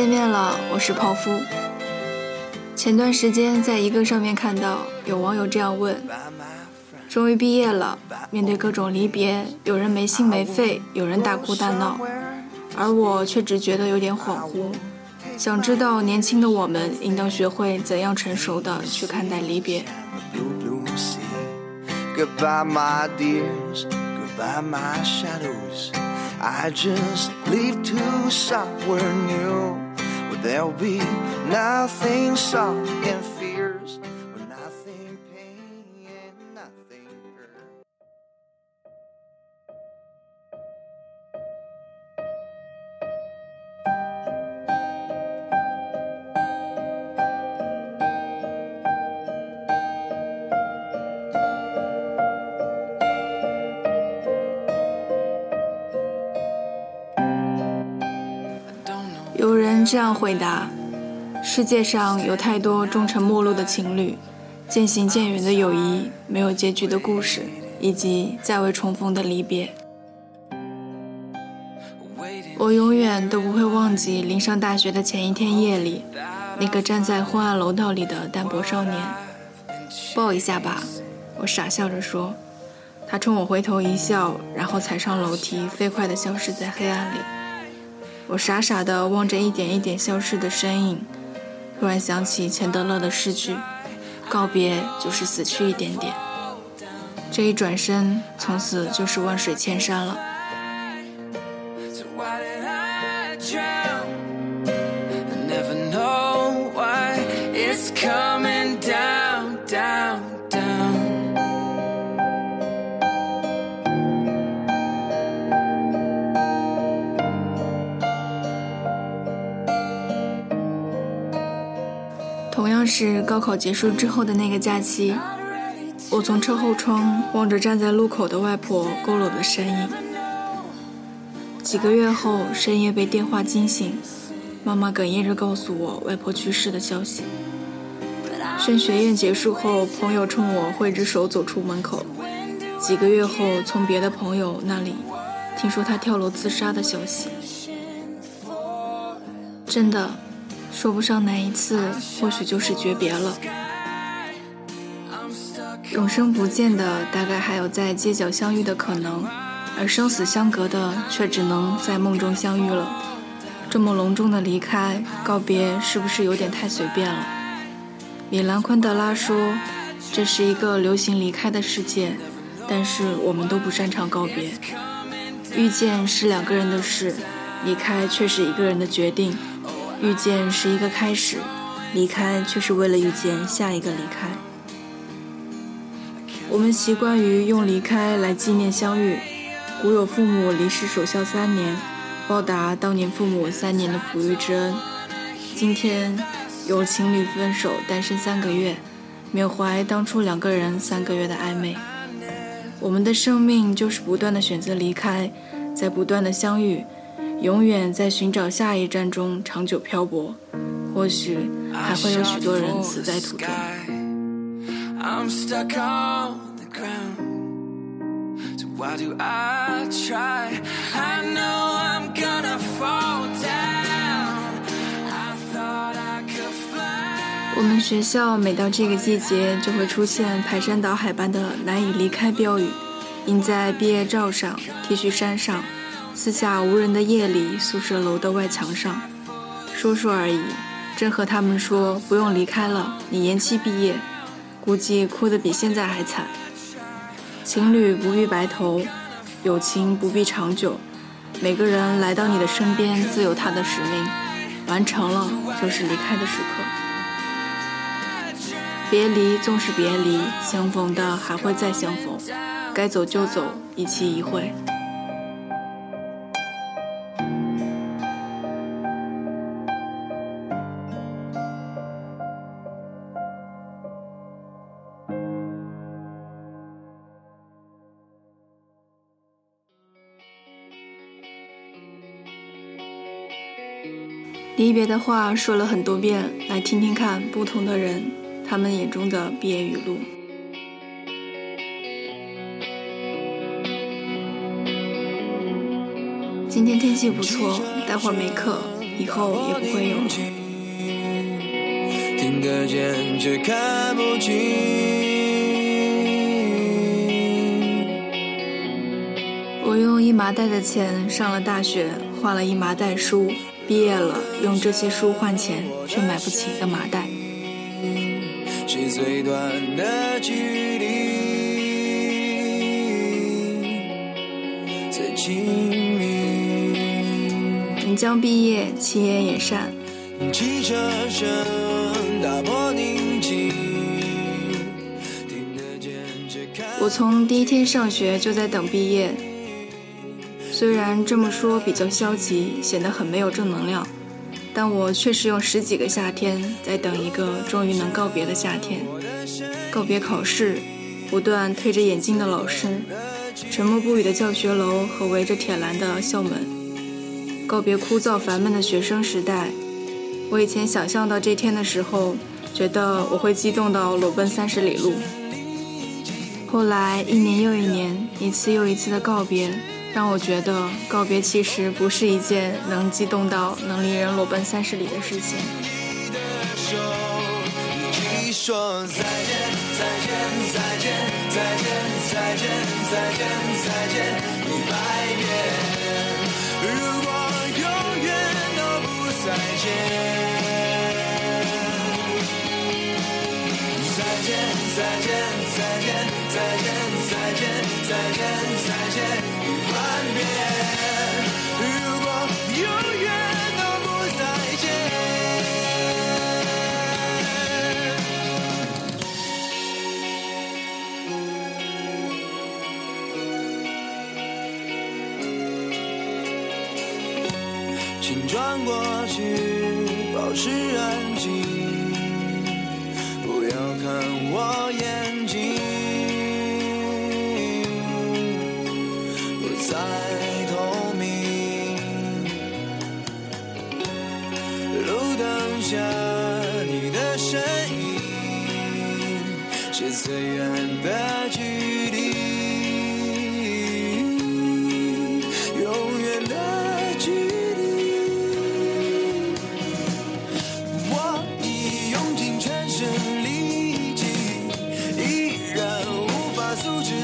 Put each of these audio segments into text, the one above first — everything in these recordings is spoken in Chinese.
见面了，我是泡芙。前段时间在一个上面看到有网友这样问：终于毕业了，面对各种离别，有人没心没肺，有人大哭大闹，而我却只觉得有点恍惚。想知道年轻的我们应当学会怎样成熟的去看待离别。Goodbye, my dears. Goodbye, my shadows. I just leave to somewhere new. There'll be nothing soft 这样回答：世界上有太多终成陌路的情侣，渐行渐远的友谊，没有结局的故事，以及再未重逢的离别。我永远都不会忘记临上大学的前一天夜里，那个站在昏暗楼道里的单薄少年。抱一下吧，我傻笑着说。他冲我回头一笑，然后踩上楼梯，飞快地消失在黑暗里。我傻傻地望着一点一点消失的身影，突然想起钱德勒的诗句：“告别就是死去一点点。”这一转身，从此就是万水千山了。是高考结束之后的那个假期，我从车后窗望着站在路口的外婆佝偻的身影。几个月后，深夜被电话惊醒，妈妈哽咽着告诉我外婆去世的消息。升学宴结束后，朋友冲我挥着手走出门口。几个月后，从别的朋友那里听说他跳楼自杀的消息。真的。说不上哪一次，或许就是诀别了。永生不见的，大概还有在街角相遇的可能，而生死相隔的，却只能在梦中相遇了。这么隆重的离开告别，是不是有点太随便了？米兰昆德拉说：“这是一个流行离开的世界，但是我们都不擅长告别。遇见是两个人的事，离开却是一个人的决定。”遇见是一个开始，离开却是为了遇见下一个离开。我们习惯于用离开来纪念相遇，古有父母离世守孝三年，报答当年父母三年的哺育之恩。今天有情侣分手单身三个月，缅怀当初两个人三个月的暧昧。我们的生命就是不断的选择离开，在不断的相遇。永远在寻找下一站中长久漂泊，或许还会有许多人死在途中。我们学校每到这个季节，就会出现排山倒海般的难以离开标语，印在毕业照上、T 恤衫上。四下无人的夜里，宿舍楼的外墙上，说说而已。真和他们说不用离开了，你延期毕业，估计哭得比现在还惨。情侣不必白头，友情不必长久，每个人来到你的身边自有他的使命，完成了就是离开的时刻。别离纵是别离，相逢的还会再相逢，该走就走，一期一会。离别的话说了很多遍，来听听看不同的人他们眼中的毕业语录。今天天气不错，待会儿没课，以后也不会有了。听得见却看不清。我用一麻袋的钱上了大学，换了一麻袋书，毕业了，用这些书换钱，却买不起一个麻袋。是最短的距离。你将毕业，七言也善。我从第一天上学就在等毕业，虽然这么说比较消极，显得很没有正能量，但我确实用十几个夏天在等一个终于能告别的夏天，告别考试，不断推着眼镜的老师。沉默不语的教学楼和围着铁栏的校门，告别枯燥烦闷的学生时代。我以前想象到这天的时候，觉得我会激动到裸奔三十里路。后来一年又一年，一次又一次的告别，让我觉得告别其实不是一件能激动到能令人裸奔三十里的事情。说再见，再见，再见，再见，再见，再见，再见一百遍。如果永远都不再见，再见，再见，再见，再见，再见，再见，再见一万遍。如果永远都不再见，请。转过去，保持安静，不要看我的身影是最远的距离，永远的距离。我已用尽全身力气，依然无法阻止。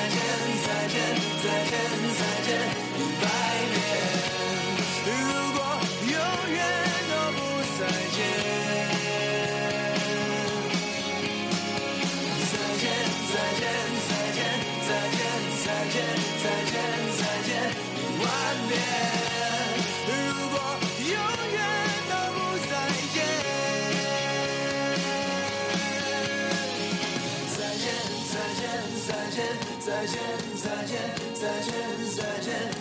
再见再见再见再见一百遍如果永远都不再见再见再见再见再见再见再见再见一万遍再见再见再见再见。